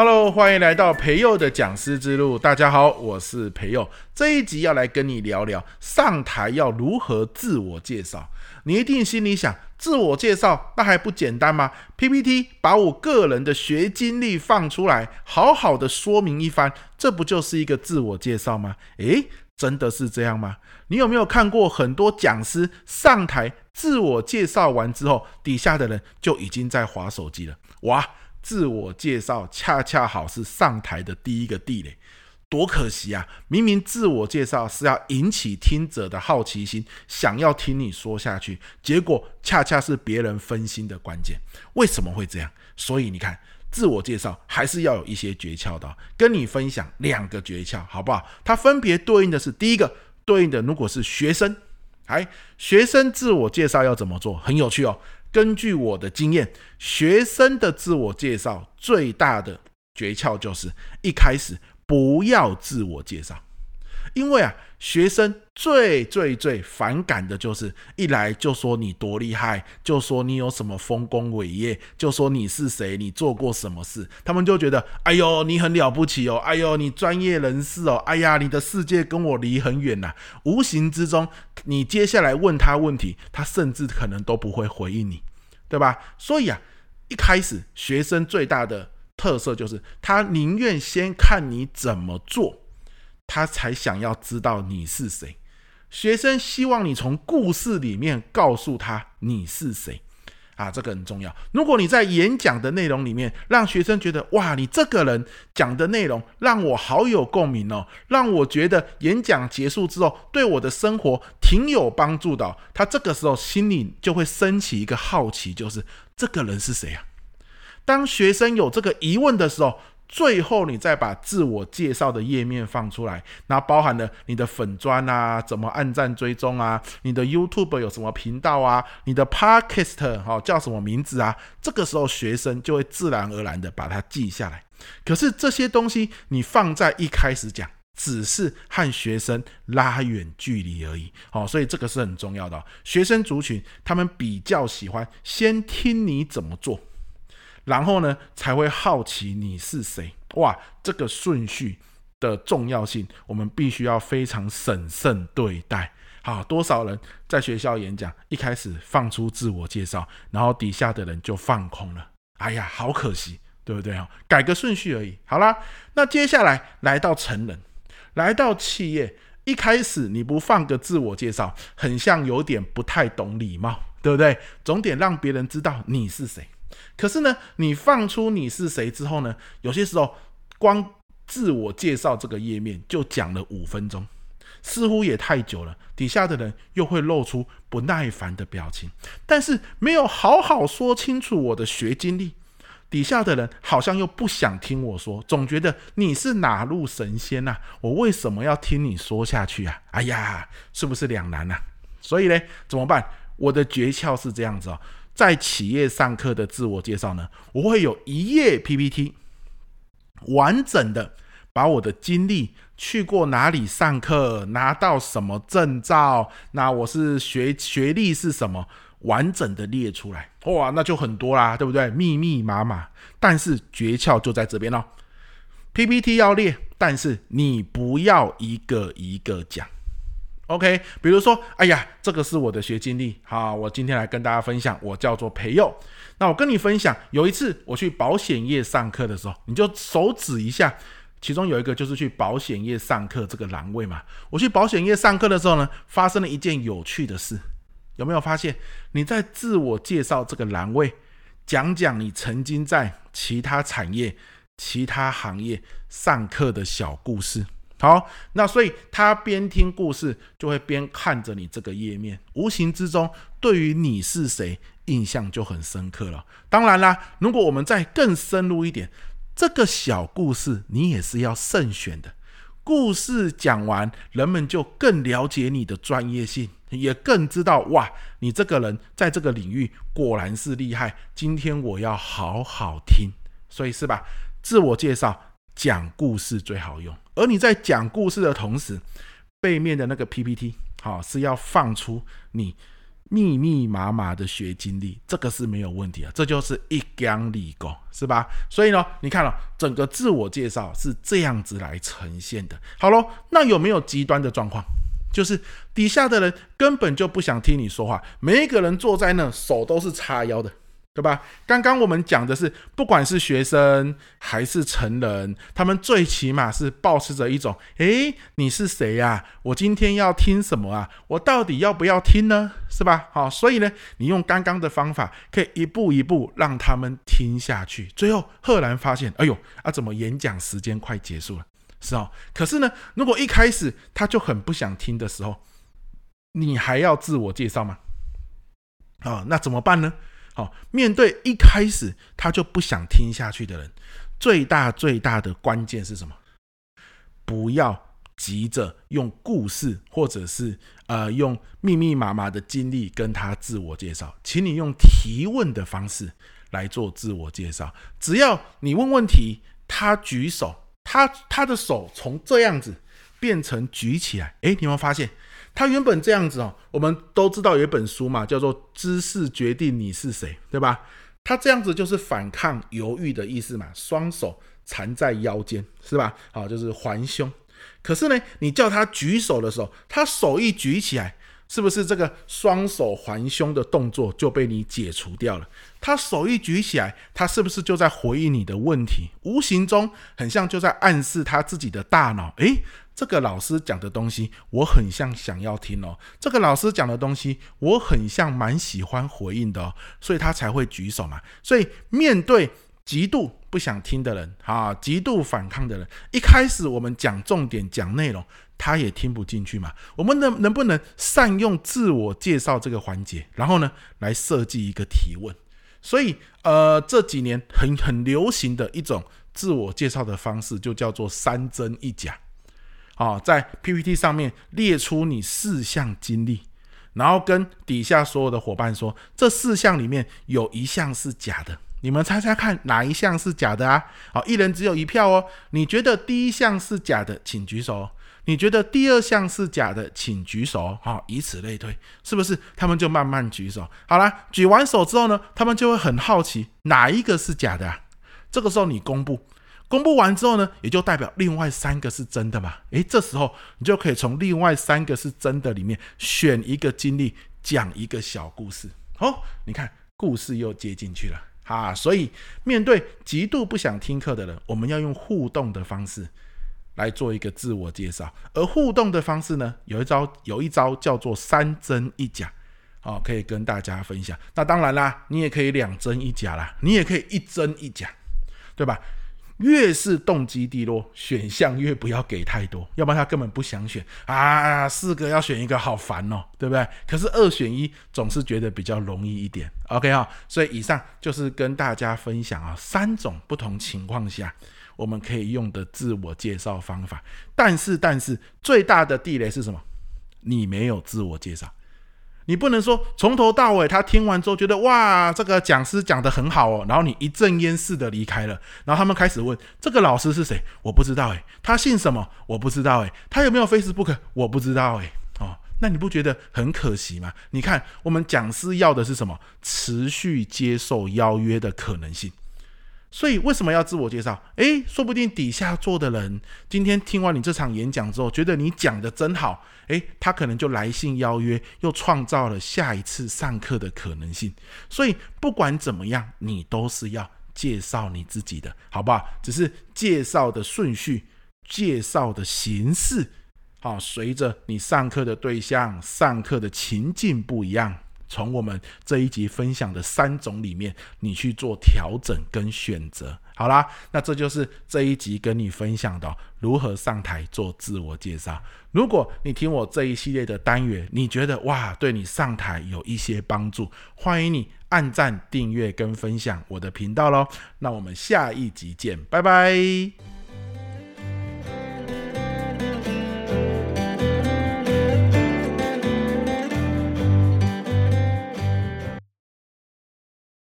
Hello，欢迎来到培佑的讲师之路。大家好，我是培佑。这一集要来跟你聊聊上台要如何自我介绍。你一定心里想，自我介绍那还不简单吗？PPT 把我个人的学经历放出来，好好的说明一番，这不就是一个自我介绍吗？诶，真的是这样吗？你有没有看过很多讲师上台自我介绍完之后，底下的人就已经在划手机了？哇！自我介绍恰恰好是上台的第一个地雷，多可惜啊！明明自我介绍是要引起听者的好奇心，想要听你说下去，结果恰恰是别人分心的关键。为什么会这样？所以你看，自我介绍还是要有一些诀窍的，跟你分享两个诀窍，好不好？它分别对应的是第一个，对应的如果是学生，哎，学生自我介绍要怎么做？很有趣哦。根据我的经验，学生的自我介绍最大的诀窍就是一开始不要自我介绍，因为啊，学生最最最反感的就是一来就说你多厉害，就说你有什么丰功伟业，就说你是谁，你做过什么事，他们就觉得哎呦你很了不起哦，哎呦你专业人士哦，哎呀你的世界跟我离很远呐，无形之中你接下来问他问题，他甚至可能都不会回应你。对吧？所以啊，一开始学生最大的特色就是他宁愿先看你怎么做，他才想要知道你是谁。学生希望你从故事里面告诉他你是谁。啊，这个很重要。如果你在演讲的内容里面让学生觉得哇，你这个人讲的内容让我好有共鸣哦，让我觉得演讲结束之后对我的生活挺有帮助的，他这个时候心里就会升起一个好奇，就是这个人是谁啊？当学生有这个疑问的时候。最后，你再把自我介绍的页面放出来，那包含了你的粉砖啊，怎么按赞追踪啊，你的 YouTube 有什么频道啊，你的 Podcast 哈叫什么名字啊？这个时候学生就会自然而然的把它记下来。可是这些东西你放在一开始讲，只是和学生拉远距离而已。好，所以这个是很重要的。学生族群他们比较喜欢先听你怎么做。然后呢，才会好奇你是谁。哇，这个顺序的重要性，我们必须要非常审慎对待。好，多少人在学校演讲，一开始放出自我介绍，然后底下的人就放空了。哎呀，好可惜，对不对啊？改个顺序而已。好啦，那接下来来到成人，来到企业，一开始你不放个自我介绍，很像有点不太懂礼貌，对不对？总得让别人知道你是谁。可是呢，你放出你是谁之后呢，有些时候光自我介绍这个页面就讲了五分钟，似乎也太久了。底下的人又会露出不耐烦的表情，但是没有好好说清楚我的学经历。底下的人好像又不想听我说，总觉得你是哪路神仙呐？我为什么要听你说下去啊？哎呀，是不是两难呐？所以呢，怎么办？我的诀窍是这样子哦。在企业上课的自我介绍呢，我会有一页 PPT，完整的把我的经历、去过哪里上课、拿到什么证照、那我是学学历是什么，完整的列出来。哇，那就很多啦，对不对？密密麻麻。但是诀窍就在这边哦，PPT 要列，但是你不要一个一个讲。OK，比如说，哎呀，这个是我的学经历，好，我今天来跟大家分享，我叫做培佑。那我跟你分享，有一次我去保险业上课的时候，你就手指一下，其中有一个就是去保险业上课这个栏位嘛。我去保险业上课的时候呢，发生了一件有趣的事，有没有发现？你在自我介绍这个栏位，讲讲你曾经在其他产业、其他行业上课的小故事。好，那所以他边听故事就会边看着你这个页面，无形之中对于你是谁印象就很深刻了。当然啦，如果我们再更深入一点，这个小故事你也是要慎选的。故事讲完，人们就更了解你的专业性，也更知道哇，你这个人在这个领域果然是厉害。今天我要好好听，所以是吧？自我介绍。讲故事最好用，而你在讲故事的同时，背面的那个 PPT 好是要放出你密密麻麻的学经历，这个是没有问题啊，这就是一讲理工，是吧？所以呢，你看了、哦、整个自我介绍是这样子来呈现的。好喽，那有没有极端的状况？就是底下的人根本就不想听你说话，每一个人坐在那，手都是叉腰的。对吧？刚刚我们讲的是，不管是学生还是成人，他们最起码是保持着一种：诶，你是谁呀？我今天要听什么啊？我到底要不要听呢？是吧？好，所以呢，你用刚刚的方法，可以一步一步让他们听下去。最后赫然发现，哎呦，啊，怎么演讲时间快结束了？是哦。可是呢，如果一开始他就很不想听的时候，你还要自我介绍吗？啊，那怎么办呢？好，面对一开始他就不想听下去的人，最大最大的关键是什么？不要急着用故事或者是呃用密密麻麻的经历跟他自我介绍，请你用提问的方式来做自我介绍。只要你问问题，他举手，他他的手从这样子变成举起来，诶，你有没有发现？他原本这样子哦，我们都知道有一本书嘛，叫做《知识决定你是谁》，对吧？他这样子就是反抗犹豫的意思嘛，双手缠在腰间，是吧？好，就是环胸。可是呢，你叫他举手的时候，他手一举起来，是不是这个双手环胸的动作就被你解除掉了？他手一举起来，他是不是就在回应你的问题？无形中很像就在暗示他自己的大脑，诶。这个老师讲的东西，我很像想要听哦。这个老师讲的东西，我很像蛮喜欢回应的哦，所以他才会举手嘛。所以面对极度不想听的人啊，极度反抗的人，一开始我们讲重点讲内容，他也听不进去嘛。我们能能不能善用自我介绍这个环节，然后呢，来设计一个提问？所以呃，这几年很很流行的一种自我介绍的方式，就叫做三真一假。啊，在 PPT 上面列出你四项经历，然后跟底下所有的伙伴说，这四项里面有一项是假的，你们猜猜看哪一项是假的啊？好，一人只有一票哦。你觉得第一项是假的，请举手；你觉得第二项是假的，请举手。好，以此类推，是不是？他们就慢慢举手。好了，举完手之后呢，他们就会很好奇哪一个是假的啊？这个时候你公布。公布完之后呢，也就代表另外三个是真的嘛？诶，这时候你就可以从另外三个是真的里面选一个经历，讲一个小故事。哦，你看故事又接进去了啊！所以面对极度不想听课的人，我们要用互动的方式来做一个自我介绍。而互动的方式呢，有一招，有一招叫做三真一假，哦，可以跟大家分享。那当然啦，你也可以两真一假啦，你也可以一真一假，对吧？越是动机低落，选项越不要给太多，要不然他根本不想选啊。四个要选一个，好烦哦，对不对？可是二选一总是觉得比较容易一点。OK 啊，所以以上就是跟大家分享啊，三种不同情况下我们可以用的自我介绍方法。但是，但是最大的地雷是什么？你没有自我介绍。你不能说从头到尾，他听完之后觉得哇，这个讲师讲得很好哦，然后你一阵烟似的离开了，然后他们开始问这个老师是谁？我不知道诶，他姓什么？我不知道诶，他有没有 Facebook？我不知道诶。哦，那你不觉得很可惜吗？你看我们讲师要的是什么？持续接受邀约的可能性。所以为什么要自我介绍？诶，说不定底下坐的人今天听完你这场演讲之后，觉得你讲的真好，诶，他可能就来信邀约，又创造了下一次上课的可能性。所以不管怎么样，你都是要介绍你自己的，好不好？只是介绍的顺序、介绍的形式，好，随着你上课的对象、上课的情境不一样。从我们这一集分享的三种里面，你去做调整跟选择。好啦，那这就是这一集跟你分享的如何上台做自我介绍。如果你听我这一系列的单元，你觉得哇，对你上台有一些帮助，欢迎你按赞、订阅跟分享我的频道喽。那我们下一集见，拜拜。